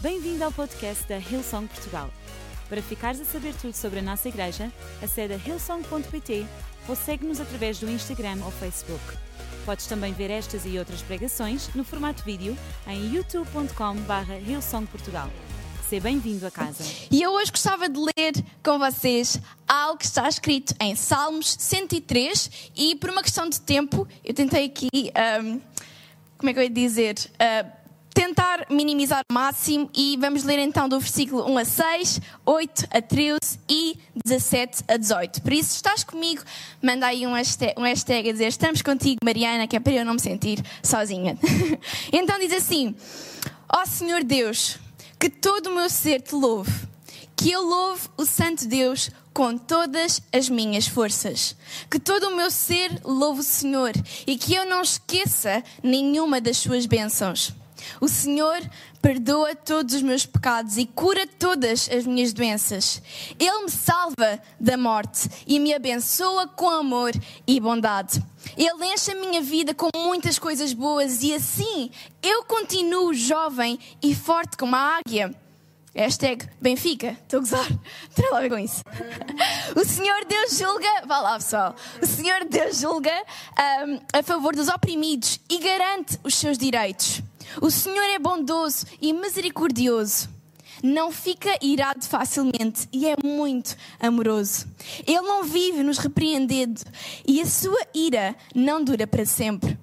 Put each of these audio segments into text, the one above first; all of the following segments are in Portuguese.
Bem-vindo ao podcast da Hillsong Portugal. Para ficares a saber tudo sobre a nossa igreja, acede a hillsong.pt ou segue-nos através do Instagram ou Facebook. Podes também ver estas e outras pregações no formato vídeo em youtube.com.br hillsongportugal. Seja bem-vindo a casa. E eu hoje gostava de ler com vocês algo que está escrito em Salmos 103 e por uma questão de tempo eu tentei aqui, um, como é que eu ia dizer, uh, tentar minimizar o máximo e vamos ler então do versículo 1 a 6, 8 a 13 e 17 a 18. Por isso, estás comigo, manda aí um hashtag, um hashtag a dizer estamos contigo, Mariana, que é para eu não me sentir sozinha. então diz assim: Ó oh, Senhor Deus, que todo o meu ser te louve, que eu louve o Santo Deus com todas as minhas forças. Que todo o meu ser louve o Senhor e que eu não esqueça nenhuma das suas bênçãos. O Senhor perdoa todos os meus pecados e cura todas as minhas doenças. Ele me salva da morte e me abençoa com amor e bondade. Ele enche a minha vida com muitas coisas boas e assim eu continuo jovem e forte como a águia. Hashtag Benfica, estou a gozar, tem ver com isso. O Senhor Deus julga, vá lá pessoal, o Senhor Deus julga um, a favor dos oprimidos e garante os seus direitos. O Senhor é bondoso e misericordioso. Não fica irado facilmente e é muito amoroso. Ele não vive nos repreendendo e a sua ira não dura para sempre.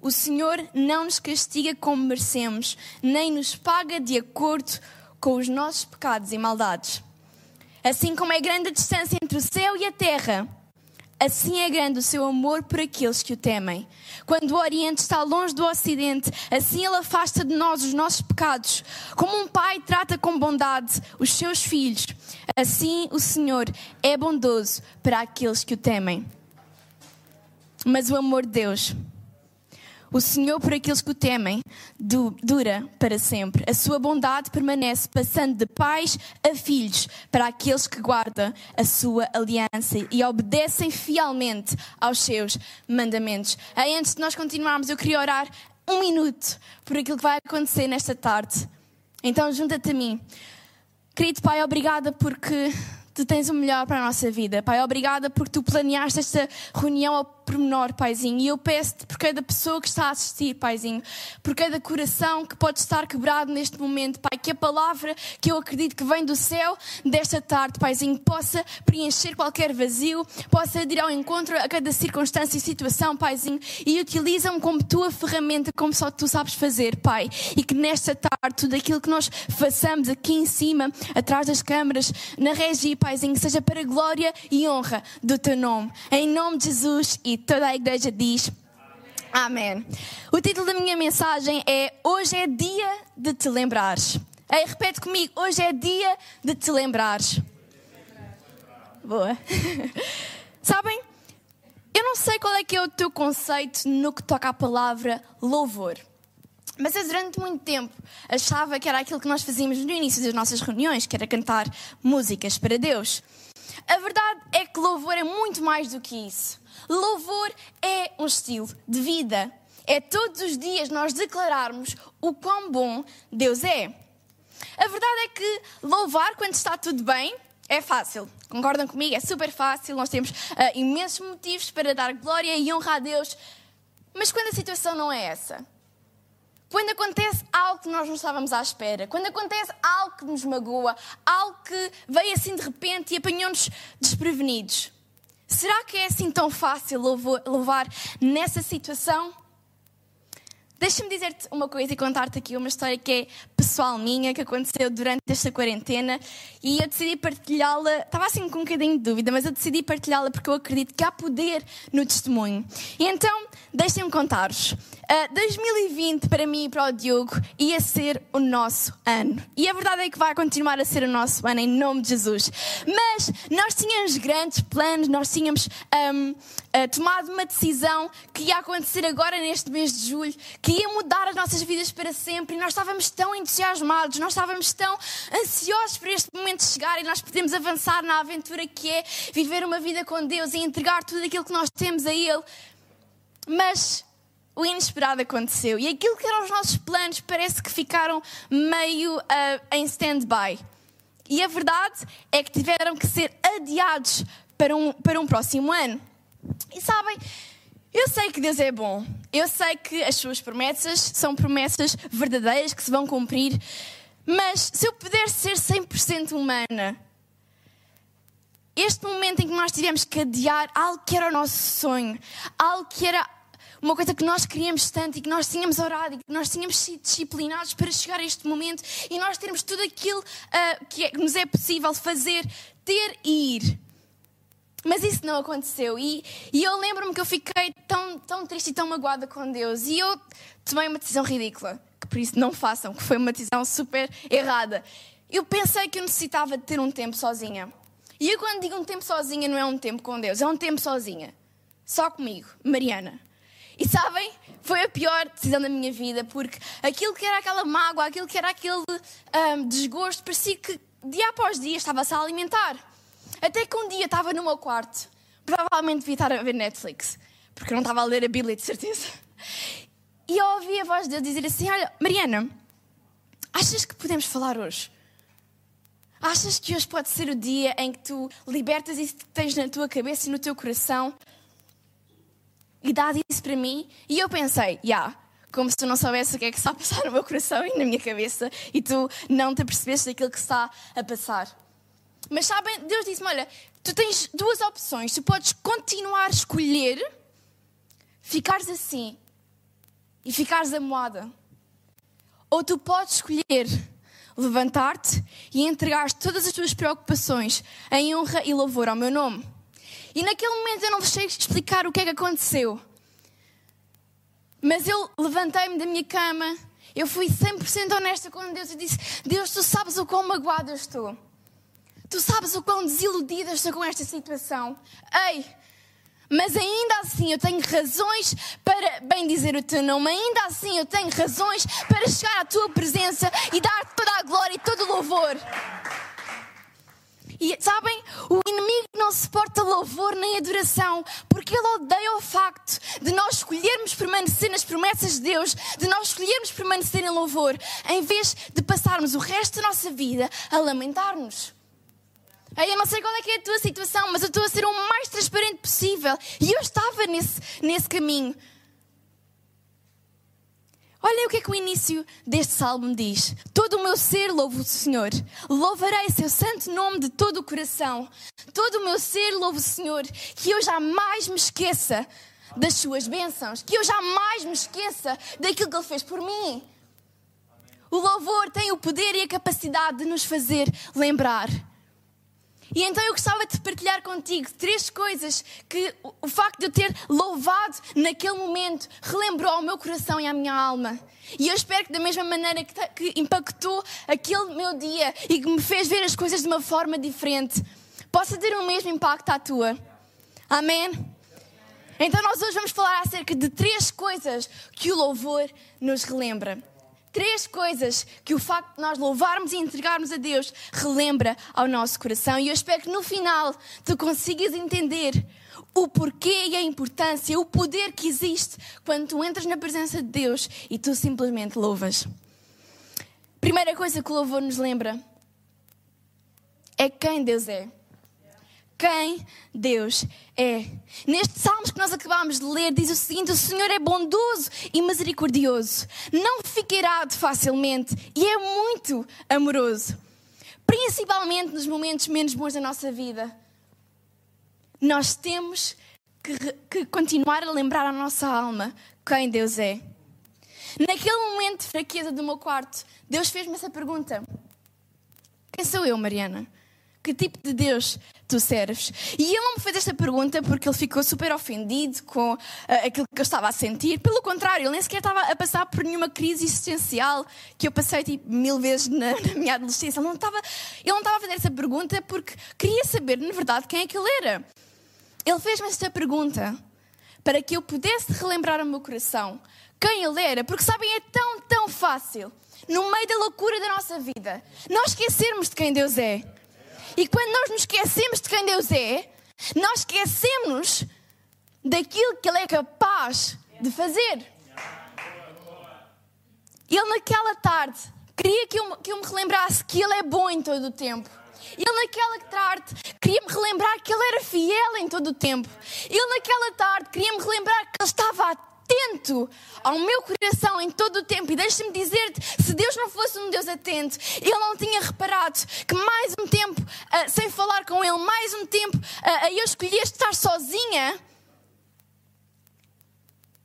O Senhor não nos castiga como merecemos, nem nos paga de acordo com os nossos pecados e maldades. Assim como é grande a distância entre o céu e a terra, Assim é grande o seu amor por aqueles que o temem. Quando o Oriente está longe do Ocidente, assim ele afasta de nós os nossos pecados. Como um pai trata com bondade os seus filhos, assim o Senhor é bondoso para aqueles que o temem. Mas o amor de Deus o Senhor, por aqueles que o temem, dura para sempre. A sua bondade permanece, passando de pais a filhos, para aqueles que guardam a sua aliança e obedecem fielmente aos seus mandamentos. Aí, antes de nós continuarmos, eu queria orar um minuto por aquilo que vai acontecer nesta tarde. Então, junta-te a mim. Querido Pai, obrigada porque tu tens o melhor para a nossa vida. Pai, obrigada porque tu planeaste esta reunião ao pormenor, Paizinho. E eu peço-te por cada pessoa que está a assistir, Paizinho, por cada coração que pode estar quebrado neste momento, Pai, que a palavra que eu acredito que vem do céu desta tarde, Paizinho, possa preencher qualquer vazio, possa ir ao encontro a cada circunstância e situação, Paizinho, e utiliza-me como tua ferramenta, como só tu sabes fazer, Pai. E que nesta tarde, tudo aquilo que nós façamos aqui em cima, atrás das câmaras, na regi, Paizinho, seja para glória e honra do teu nome. Em nome de Jesus e toda a igreja diz Amém. O título da minha mensagem é Hoje é dia de te lembrares. Ei, repete comigo, hoje é dia de te lembrares. Boa. Sabem? Eu não sei qual é que é o teu conceito no que toca à palavra louvor. Mas eu durante muito tempo achava que era aquilo que nós fazíamos no início das nossas reuniões, que era cantar músicas para Deus. A verdade é que louvor é muito mais do que isso. Louvor é um estilo de vida. É todos os dias nós declararmos o quão bom Deus é. A verdade é que louvar quando está tudo bem é fácil. Concordam comigo? É super fácil. Nós temos uh, imensos motivos para dar glória e honra a Deus. Mas quando a situação não é essa? Quando acontece algo que nós não estávamos à espera, quando acontece algo que nos magoa, algo que veio assim de repente e apanhou-nos desprevenidos, Será que é assim tão fácil louvar nessa situação? Deixa-me dizer-te uma coisa e contar-te aqui uma história que é pessoal minha, que aconteceu durante esta quarentena e eu decidi partilhá-la. Estava assim com um bocadinho de dúvida, mas eu decidi partilhá-la porque eu acredito que há poder no testemunho. E então, deixem-me contar-vos. Uh, 2020 para mim e para o Diogo ia ser o nosso ano. E a verdade é que vai continuar a ser o nosso ano em nome de Jesus. Mas nós tínhamos grandes planos, nós tínhamos um, uh, tomado uma decisão que ia acontecer agora neste mês de julho, que ia mudar as nossas vidas para sempre. E nós estávamos tão entusiasmados, nós estávamos tão ansiosos por este momento chegar e nós podemos avançar na aventura que é viver uma vida com Deus e entregar tudo aquilo que nós temos a Ele. Mas o inesperado aconteceu e aquilo que eram os nossos planos parece que ficaram meio uh, em stand-by. E a verdade é que tiveram que ser adiados para um, para um próximo ano. E sabem, eu sei que Deus é bom. Eu sei que as suas promessas são promessas verdadeiras que se vão cumprir. Mas se eu pudesse ser 100% humana, este momento em que nós tivemos que adiar algo que era o nosso sonho, algo que era uma coisa que nós queríamos tanto e que nós tínhamos orado e que nós tínhamos sido disciplinados para chegar a este momento e nós termos tudo aquilo uh, que, é, que nos é possível fazer, ter e ir. Mas isso não aconteceu. E, e eu lembro-me que eu fiquei tão, tão triste e tão magoada com Deus. E eu tomei uma decisão ridícula. Que por isso não façam, que foi uma decisão super errada. Eu pensei que eu necessitava de ter um tempo sozinha. E eu, quando digo um tempo sozinha, não é um tempo com Deus, é um tempo sozinha. Só comigo, Mariana. E sabem, foi a pior decisão da minha vida, porque aquilo que era aquela mágoa, aquilo que era aquele um, desgosto, parecia que dia após dia estava-se a alimentar. Até que um dia estava no meu quarto, provavelmente devia estar a ver Netflix, porque eu não estava a ler a Bíblia, de certeza. E eu ouvi a voz de Deus dizer assim: Olha, Mariana, achas que podemos falar hoje? Achas que hoje pode ser o dia em que tu libertas isso que tens na tua cabeça e no teu coração e dás isso para mim? E eu pensei, já, yeah, como se tu não soubesse o que é que está a passar no meu coração e na minha cabeça e tu não te apercebeste daquilo que está a passar. Mas sabem, Deus disse-me: olha, tu tens duas opções. Tu podes continuar a escolher, ficares assim e ficares amoada. Ou tu podes escolher levantar-te e entregar todas as tuas preocupações em honra e louvor ao meu nome. E naquele momento eu não sei explicar o que é que aconteceu. Mas eu levantei-me da minha cama, eu fui 100% honesta com Deus e disse: Deus, tu sabes o quão magoada eu estou. Tu sabes o quão desiludida estou com esta situação. Ei, mas ainda assim eu tenho razões para bem dizer o teu nome, ainda assim eu tenho razões para chegar à tua presença e dar toda a glória e todo o louvor. E sabem, o inimigo não suporta louvor nem adoração, porque ele odeia o facto de nós escolhermos permanecer nas promessas de Deus, de nós escolhermos permanecer em louvor, em vez de passarmos o resto da nossa vida a lamentar-nos. Ei, eu não sei qual é, é a tua situação, mas eu estou a ser o mais transparente possível. E eu estava nesse, nesse caminho. Olhem o que é que o início deste salmo diz. Todo o meu ser louvo o Senhor. Louvarei seu santo nome de todo o coração. Todo o meu ser louvo o Senhor. Que eu jamais me esqueça das suas bênçãos. Que eu jamais me esqueça daquilo que Ele fez por mim. O louvor tem o poder e a capacidade de nos fazer lembrar e então eu gostava de partilhar contigo três coisas que o facto de eu ter louvado naquele momento relembrou ao meu coração e à minha alma. E eu espero que da mesma maneira que, impactou aquele meu dia e que me fez ver as coisas de uma forma diferente, possa ter o mesmo impacto à tua. Amém? Então nós hoje vamos falar acerca de três coisas que o louvor nos relembra três coisas que o facto de nós louvarmos e entregarmos a Deus relembra ao nosso coração. E eu espero que no final tu consigas entender o porquê e a importância, o poder que existe quando tu entras na presença de Deus e tu simplesmente louvas. Primeira coisa que o louvor nos lembra é quem Deus é quem Deus é. Neste Salmos que nós acabámos de ler, diz o seguinte: O Senhor é bondoso e misericordioso, não fica irado facilmente e é muito amoroso. Principalmente nos momentos menos bons da nossa vida. Nós temos que, que continuar a lembrar a nossa alma quem Deus é. Naquele momento de fraqueza do meu quarto, Deus fez-me essa pergunta: Quem sou eu, Mariana? Que tipo de Deus tu serves? E ele não me fez esta pergunta porque ele ficou super ofendido com uh, aquilo que eu estava a sentir. Pelo contrário, ele nem sequer estava a passar por nenhuma crise existencial que eu passei tipo, mil vezes na, na minha adolescência. Ele não, estava, ele não estava a fazer essa pergunta porque queria saber, na verdade, quem é que ele era. Ele fez-me esta pergunta para que eu pudesse relembrar o meu coração quem ele era. Porque sabem, é tão, tão fácil, no meio da loucura da nossa vida, nós esquecermos de quem Deus é. E quando nós nos esquecemos de quem Deus é, nós esquecemos daquilo que Ele é capaz de fazer. Ele, naquela tarde, queria que eu, que eu me relembrasse que Ele é bom em todo o tempo. Ele naquela tarde queria-me relembrar que ele era fiel em todo o tempo. Ele naquela tarde queria-me relembrar que ele estava ao meu coração em todo o tempo. E deixa-me dizer-te, se Deus não fosse um Deus atento, Ele não tinha reparado que mais um tempo uh, sem falar com Ele, mais um tempo uh, eu escolhi estar sozinha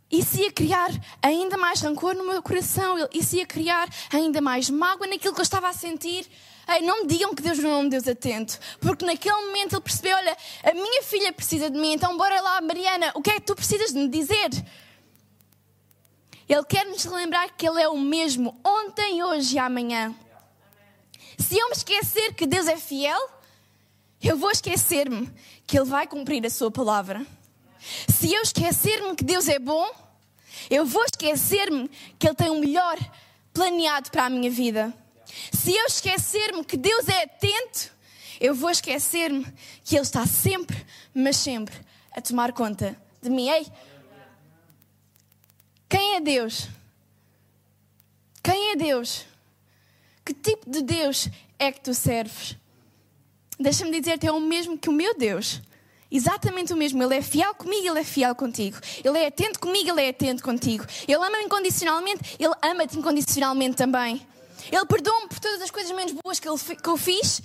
isso ia criar ainda mais rancor no meu coração, isso ia criar ainda mais mágoa naquilo que eu estava a sentir. Ei, não me digam que Deus não é um Deus atento, porque naquele momento ele percebeu: olha, a minha filha precisa de mim, então bora lá, Mariana, o que é que tu precisas de me dizer? Ele quer nos lembrar que Ele é o mesmo ontem, hoje e amanhã. Se eu me esquecer que Deus é fiel, eu vou esquecer-me que Ele vai cumprir a Sua palavra. Se eu esquecer-me que Deus é bom, eu vou esquecer-me que Ele tem o melhor planeado para a minha vida. Se eu esquecer-me que Deus é atento, eu vou esquecer-me que Ele está sempre, mas sempre, a tomar conta de mim. Ei, quem é Deus? Quem é Deus? Que tipo de Deus é que tu serves? Deixa-me dizer-te, é o mesmo que o meu Deus. Exatamente o mesmo. Ele é fiel comigo, ele é fiel contigo. Ele é atento comigo, ele é atento contigo. Ele ama-me incondicionalmente, ele ama-te incondicionalmente também. Ele perdoa-me por todas as coisas menos boas que, que eu fiz.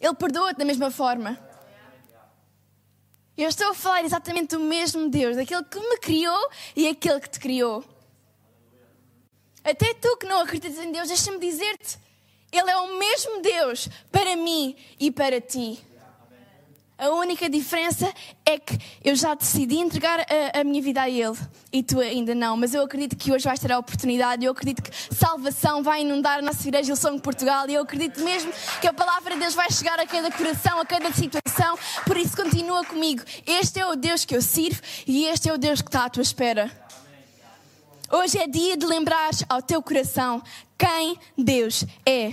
Ele perdoa-te da mesma forma. Eu estou a falar exatamente do mesmo Deus, aquele que me criou e aquele que te criou. Até tu que não acreditas em Deus, deixa-me dizer-te: Ele é o mesmo Deus para mim e para ti. A única diferença é que eu já decidi entregar a, a, minha vida a Ele e tu ainda não. Mas eu acredito que hoje vais ter a oportunidade. Eu acredito que salvação vai inundar a nossa igreja Ilson de Portugal. E eu acredito mesmo que a palavra de Deus vai chegar a cada coração, a cada situação. Por isso, continua comigo. Este é o Deus que eu sirvo e este é o Deus que está à tua espera. Hoje é dia de lembrar ao teu coração quem Deus é.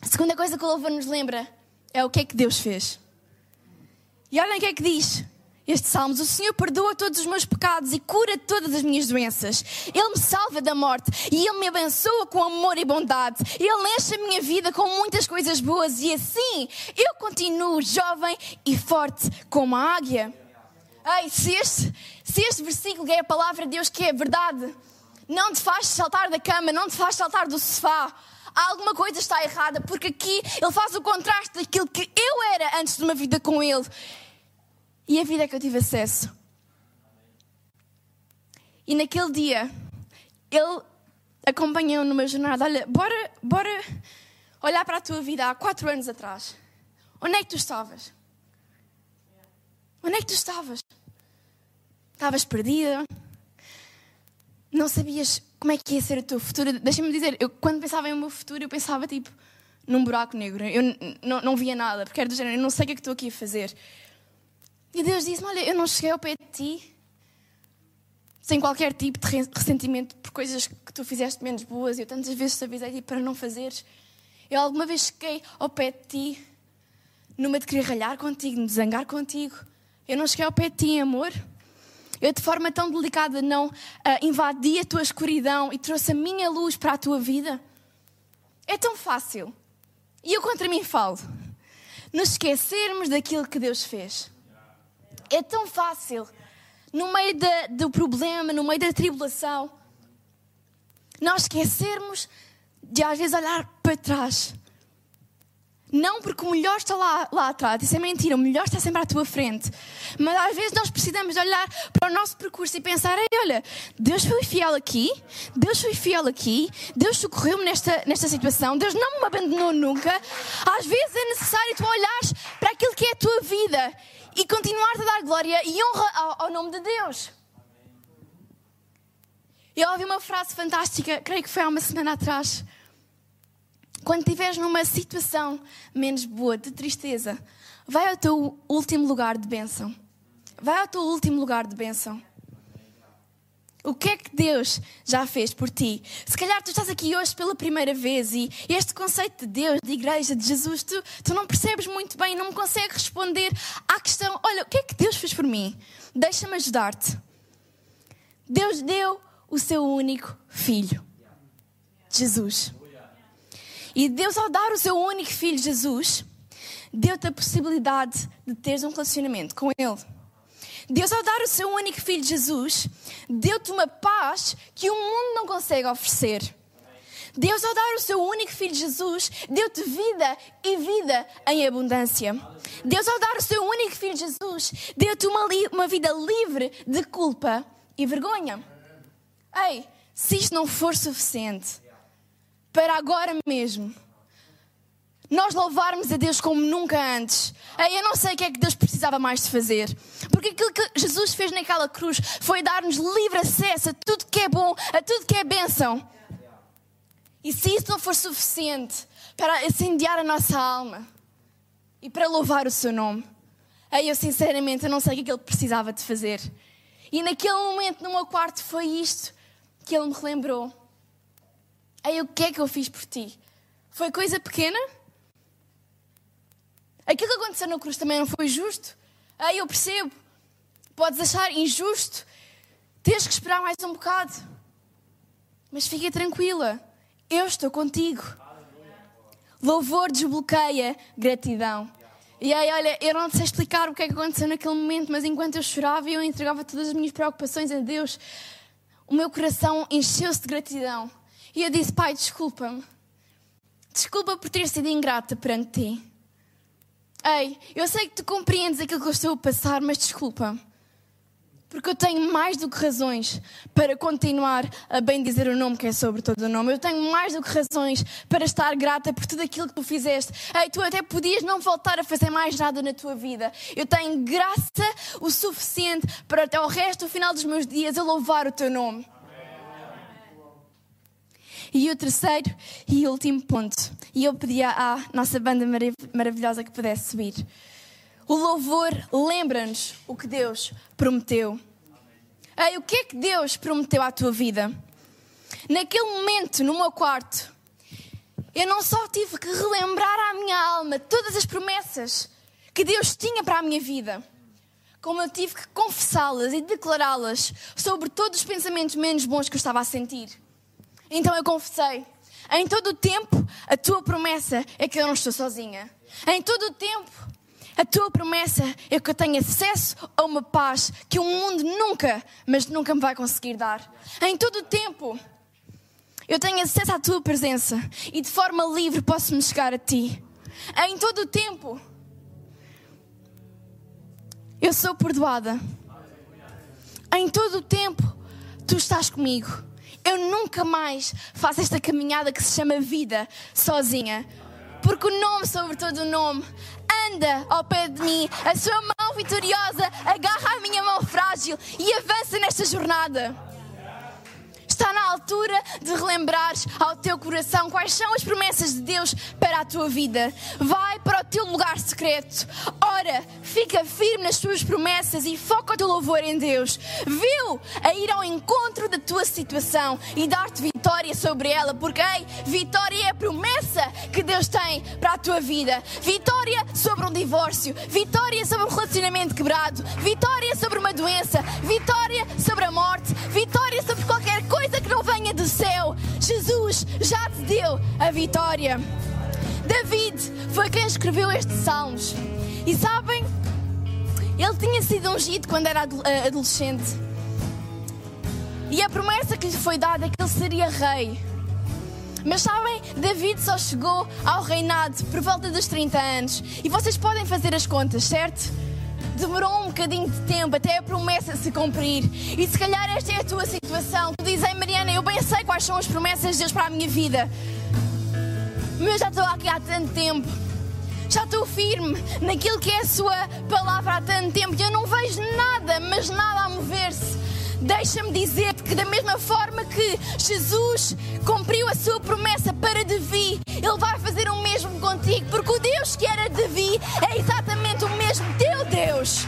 A segunda coisa que o louvor nos lembra é o que é que Deus fez. E olhem o que é que diz este Salmos: O Senhor perdoa todos os meus pecados e cura todas as minhas doenças. Ele me salva da morte e Ele me abençoa com amor e bondade. Ele enche a minha vida com muitas coisas boas e assim eu continuo jovem e forte como a águia. Ei, se este, se este versículo é a palavra de Deus que é verdade, não te faz saltar da cama, não te faz saltar do sofá. Alguma coisa está errada, porque aqui ele faz o contraste daquilo que eu era antes de uma vida com ele e a vida que eu tive acesso. E naquele dia, ele acompanhou numa jornada. Olha, bora, bora olhar para a tua vida há quatro anos atrás. Onde é que tu estavas? Onde é que tu estavas? Estavas perdida? Não sabias como é que ia ser o teu futuro? Deixa-me dizer, eu quando pensava em meu futuro, eu pensava tipo num buraco negro. Eu não, não via nada, porque era do género, eu não sei o que é que estou aqui a fazer. E Deus disse-me: Olha, eu não cheguei ao pé de ti sem qualquer tipo de ressentimento por coisas que tu fizeste menos boas. Eu tantas vezes te avisei tipo, para não fazeres. Eu alguma vez cheguei ao pé de ti numa de querer ralhar contigo, de zangar contigo. Eu não cheguei ao pé de ti em amor. Eu, de forma tão delicada, não uh, invadi a tua escuridão e trouxe a minha luz para a tua vida. É tão fácil. E eu contra mim falo. Nos esquecermos daquilo que Deus fez. É tão fácil, no meio do problema, no meio da tribulação, nós esquecermos de às vezes olhar para trás. Não porque o melhor está lá, lá atrás, isso é mentira, o melhor está sempre à tua frente. Mas às vezes nós precisamos olhar para o nosso percurso e pensar: olha, Deus foi fiel aqui, Deus foi fiel aqui, Deus socorreu-me nesta, nesta situação, Deus não me abandonou nunca. Às vezes é necessário tu olhares para aquilo que é a tua vida e continuar a dar glória e honra ao, ao nome de Deus. Eu ouvi uma frase fantástica, creio que foi há uma semana atrás. Quando estiveres numa situação menos boa, de tristeza, vai ao teu último lugar de bênção. Vai ao teu último lugar de bênção. O que é que Deus já fez por ti? Se calhar tu estás aqui hoje pela primeira vez e este conceito de Deus, de igreja, de Jesus, tu, tu não percebes muito bem, não me consegues responder à questão: olha, o que é que Deus fez por mim? Deixa-me ajudar-te. Deus deu o seu único filho. Jesus. E Deus, ao dar o seu único filho, Jesus, deu-te a possibilidade de teres um relacionamento com Ele. Deus, ao dar o seu único filho, Jesus, deu-te uma paz que o mundo não consegue oferecer. Deus, ao dar o seu único filho Jesus, deu-te vida e vida em abundância. Deus, ao dar o seu único filho Jesus, deu-te uma, uma vida livre de culpa e vergonha. Ei, se isto não for suficiente para agora mesmo nós louvarmos a Deus como nunca antes. Eu não sei o que é que Deus precisava mais de fazer. Porque aquilo que Jesus fez naquela cruz foi dar-nos livre acesso a tudo que é bom, a tudo que é bênção. E se isso não for suficiente para incendiar a nossa alma e para louvar o seu nome, aí eu sinceramente eu não sei o que ele precisava de fazer. E naquele momento, no meu quarto, foi isto que ele me relembrou. Aí o que é que eu fiz por ti? Foi coisa pequena? Aquilo que aconteceu na cruz também não foi justo? Aí eu percebo. Podes achar injusto. Tens que esperar mais um bocado. Mas fica tranquila eu estou contigo. Louvor desbloqueia gratidão. E aí, olha, eu não sei explicar o que é que aconteceu naquele momento, mas enquanto eu chorava e eu entregava todas as minhas preocupações a Deus, o meu coração encheu-se de gratidão. E eu disse: Pai, desculpa-me. Desculpa por ter sido ingrata perante ti. Ei, eu sei que tu compreendes aquilo que eu estou a passar, mas desculpa-me. Porque eu tenho mais do que razões para continuar a bem dizer o nome que é sobre todo o nome. Eu tenho mais do que razões para estar grata por tudo aquilo que tu fizeste. Ei, tu até podias não voltar a fazer mais nada na tua vida. Eu tenho graça o suficiente para até o resto, do final dos meus dias, eu louvar o teu nome. E o terceiro e último ponto, e eu pedia à nossa banda maravilhosa que pudesse subir. O louvor lembra-nos o que Deus prometeu. Ei, o que é que Deus prometeu à tua vida? Naquele momento, no meu quarto, eu não só tive que relembrar à minha alma todas as promessas que Deus tinha para a minha vida, como eu tive que confessá-las e declará-las sobre todos os pensamentos menos bons que eu estava a sentir. Então eu confessei. Em todo o tempo, a tua promessa é que eu não estou sozinha. Em todo o tempo, a tua promessa é que eu tenho acesso a uma paz que o mundo nunca, mas nunca me vai conseguir dar. Em todo o tempo, eu tenho acesso à tua presença e de forma livre posso me chegar a ti. Em todo o tempo, eu sou perdoada. Em todo o tempo, tu estás comigo. Eu nunca mais faço esta caminhada que se chama vida sozinha. Porque o nome sobre todo o nome anda ao pé de mim, a sua mão vitoriosa agarra a minha mão frágil e avança nesta jornada. Está na altura de relembrares ao teu coração quais são as promessas de Deus para a tua vida. Vai para o teu lugar secreto. Ora, fica firme nas tuas promessas e foca o teu louvor em Deus. Viu a ir ao encontro da tua situação e dar-te vitória sobre ela, porque ei, vitória é a promessa que Deus tem para a tua vida. Vitória sobre um divórcio, vitória sobre um relacionamento quebrado, vitória sobre uma doença, vitória sobre a morte, vitória sobre qualquer coisa que não venha do céu, Jesus já te deu a vitória. David foi quem escreveu estes salmos. E sabem, ele tinha sido ungido quando era eh, adolescente. E a promessa que lhe foi dada é que ele seria rei. Mas sabem, David só chegou ao reinado por volta dos 30 anos. E vocês podem fazer as contas, certo? demorou um bocadinho de tempo até a promessa se cumprir. E se calhar esta é a tua situação. Tu dizes, Mariana, eu bem sei quais são as promessas de Deus para a minha vida. Mas eu já estou aqui há tanto tempo. Já estou firme naquilo que é a sua palavra há tanto tempo e eu não vejo nada, mas nada a mover-se. Deixa-me dizer-te que, da mesma forma que Jesus cumpriu a sua promessa para Davi, Ele vai fazer o mesmo contigo, porque o Deus que era Davi é exatamente o mesmo teu Deus.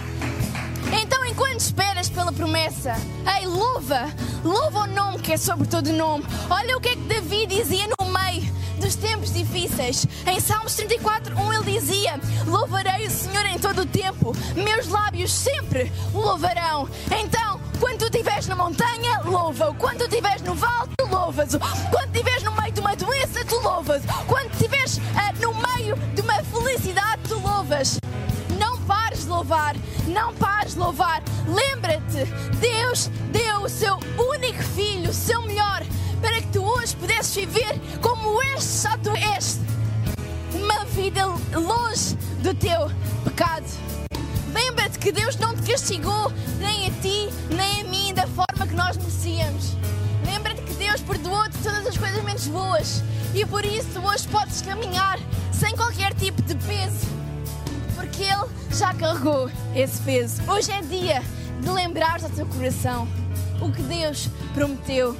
Então, enquanto esperas pela promessa, ei, louva, louva o nome que é sobre todo nome. Olha o que é que Davi dizia no meio dos tempos difíceis. Em Salmos 34, 1 ele dizia: Louvarei o Senhor em todo o tempo, meus lábios sempre o louvarão. Então, Quando tu estiveres na montanha, louva-o. Quando tu estiveres no vale, tu louvas-o. Quando estiveres no meio de uma doença, tu louvas. Quando estiveres ah, no meio de uma felicidade, tu louvas. Não pares de louvar, não pares de louvar. Lembra-te, Deus deu o seu único filho, o seu melhor, para que tu hoje pudesses viver como este já tu és. Uma vida longe do teu pecado. Lembra-te que Deus não te castigou nem a ti, nem a mim da forma que nós merecíamos. Lembra-te que Deus perdoou-te todas as coisas menos boas e por isso hoje podes caminhar sem qualquer tipo de peso, porque Ele já carregou esse peso. Hoje é dia de lembrares ao teu coração o que Deus prometeu.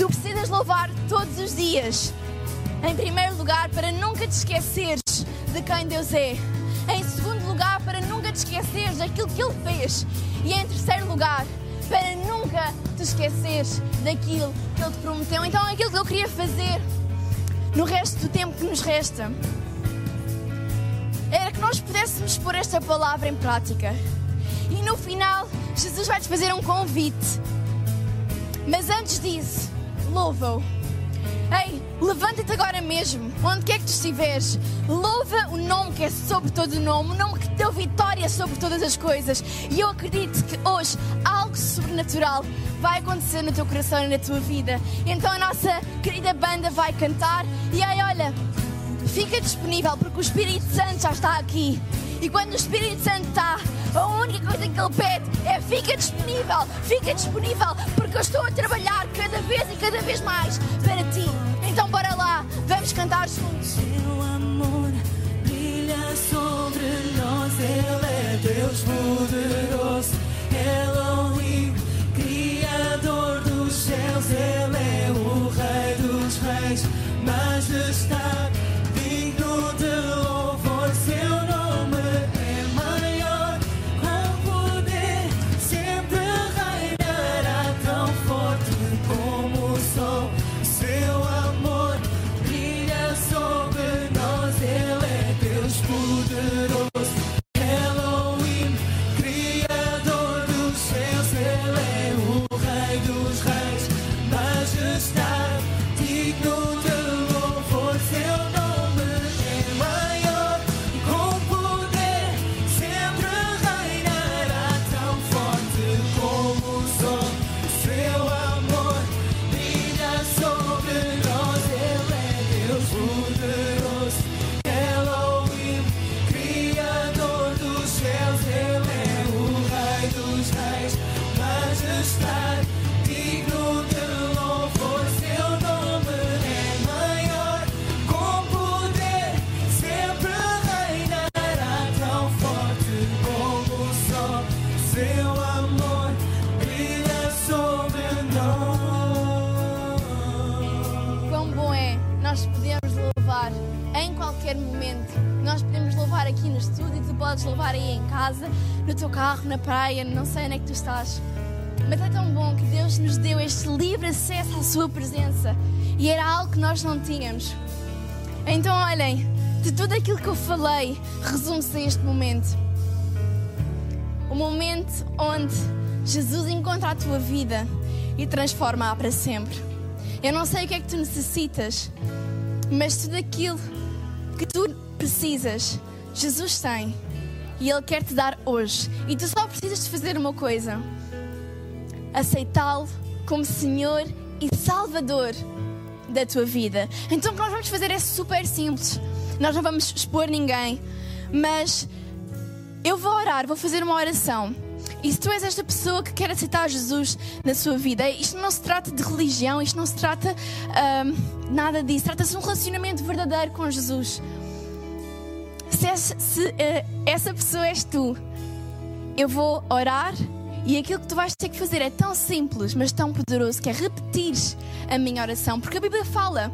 Tu precisas louvar todos os dias. Em primeiro lugar, para nunca te esqueceres de quem Deus é. Em segundo lugar, para nunca te esqueceres daquilo que Ele fez. E em terceiro lugar, para nunca te esqueceres daquilo que Ele te prometeu. Então, aquilo que eu queria fazer no resto do tempo que nos resta era que nós pudéssemos pôr esta palavra em prática. E no final, Jesus vai te fazer um convite. Mas antes disso, louva-o. Ei, levanta-te agora mesmo, onde quer que tu estiveres. Louva o nome que é sobre todo o nome, o nome que deu vitória sobre todas as coisas. E eu acredito que hoje algo sobrenatural vai acontecer no teu coração e na tua vida. Então a nossa querida banda vai cantar. E aí, olha, fica disponível porque o Espírito Santo já está aqui. E quando o Espírito Santo está, a única coisa que ele pede é fica disponível, fica disponível, porque eu estou a trabalhar cada vez e cada vez mais para ti. Então bora lá, vamos cantar juntos. Seu amor brilha sobre nós, Ele é Deus poderoso, Elohim, Criador na praia, não sei onde é que tu estás. Mas é tão bom que Deus nos deu este livre acesso à Sua presença e era algo que nós não tínhamos. Então, olhem, de tudo aquilo que eu falei, resume-se a este momento. O momento onde Jesus encontra a tua vida e transforma-a para sempre. Eu não sei o que é que tu necessitas, mas tudo aquilo que tu precisas, Jesus tem. E Ele quer te dar hoje. E tu só precisas de fazer uma coisa: aceitá-lo como Senhor e Salvador da tua vida. Então o que nós vamos fazer é super simples. Nós não vamos expor ninguém, mas eu vou orar, vou fazer uma oração. E se tu és esta pessoa que quer aceitar Jesus na sua vida, isto não se trata de religião, isto não se trata ahm, nada disso, trata-se de um relacionamento verdadeiro com Jesus. Se, se, eh, essa pessoa és tu, eu vou orar e aquilo que tu vais ter que fazer é tão simples, mas tão poderoso, que é repetir a minha oração, porque a Bíblia fala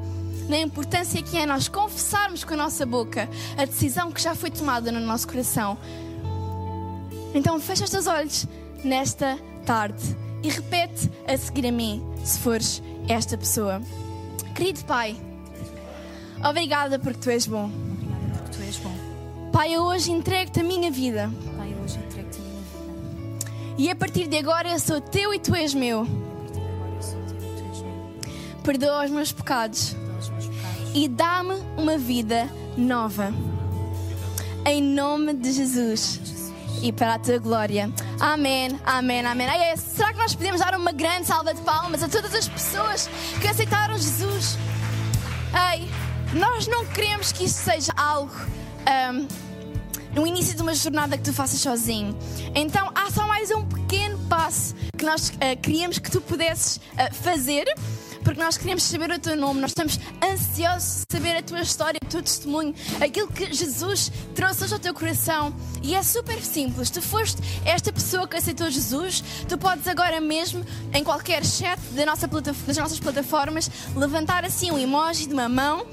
na importância que é nós confessarmos com a nossa boca a decisão que já foi tomada no nosso coração. Então fecha os teus olhos nesta tarde e repete a seguir a mim, se fores esta pessoa. Querido Pai, obrigada porque tu és bom. Obrigada porque tu és bom. Pai, eu hoje entrego-te a minha vida Pai, hoje entrego-te a minha vida E a partir de agora eu sou teu e tu és meu. Perdoa os meus pecados e dá-me uma vida nova. Em nome de Jesus e para a tua glória. Amém, amém, amém. Ai, é, será que nós podemos dar uma grande salva de palmas a todas as pessoas que aceitaram Jesus? Ei, nós não queremos que isso seja algo ahm, no início de uma jornada que tu faças sozinho. Então há só mais um pequeno passo que nós ah, queríamos que tu pudesses ah, fazer. Porque nós queremos saber o teu nome, nós estamos ansiosos de saber a tua história, o teu testemunho, aquilo que Jesus trouxe hoje ao teu coração. E é super simples. Tu foste esta pessoa que aceitou Jesus, tu podes agora mesmo, em qualquer chat da nossa das nossas plataformas, levantar assim um emoji de uma mão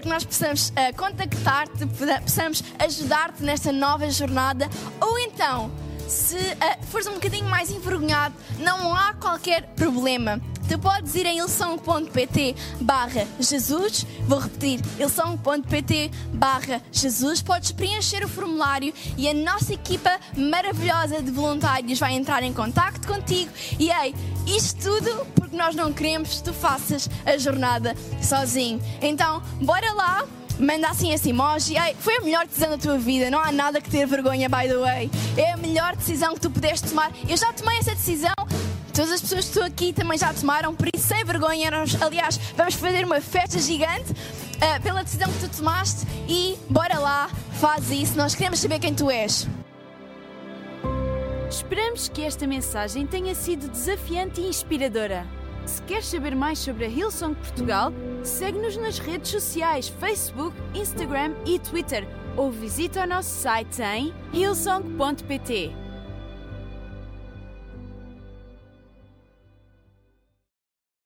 para que nós possamos ah, contactar-te, possamos ajudar-te nesta nova jornada. Ou então, se ah, fores um bocadinho mais envergonhado, não há qualquer problema. Tu podes ir em ilsong.pt barra Jesus, vou repetir, ilsong.pt barra Jesus, podes preencher o formulário e a nossa equipa maravilhosa de voluntários vai entrar em contacto contigo e ei, isto tudo porque nós não queremos que tu faças a jornada sozinho. Então, bora lá, manda assim esse emoji. Ei, foi a melhor decisão da tua vida, não há nada que ter vergonha, by the way. É a melhor decisão que tu pudeste tomar. Eu já tomei essa decisão. Todas as pessoas que estão aqui também já tomaram, por isso sem vergonha. Nós, aliás, vamos fazer uma festa gigante ah, pela decisão que tu tomaste e bora lá, faz isso. Nós queremos saber quem tu és. Esperamos que esta mensagem tenha sido desafiante e inspiradora. Se queres saber mais sobre a Hillsong Portugal, segue-nos nas redes sociais Facebook, Instagram e Twitter ou visita o nosso site em hillsong.pt.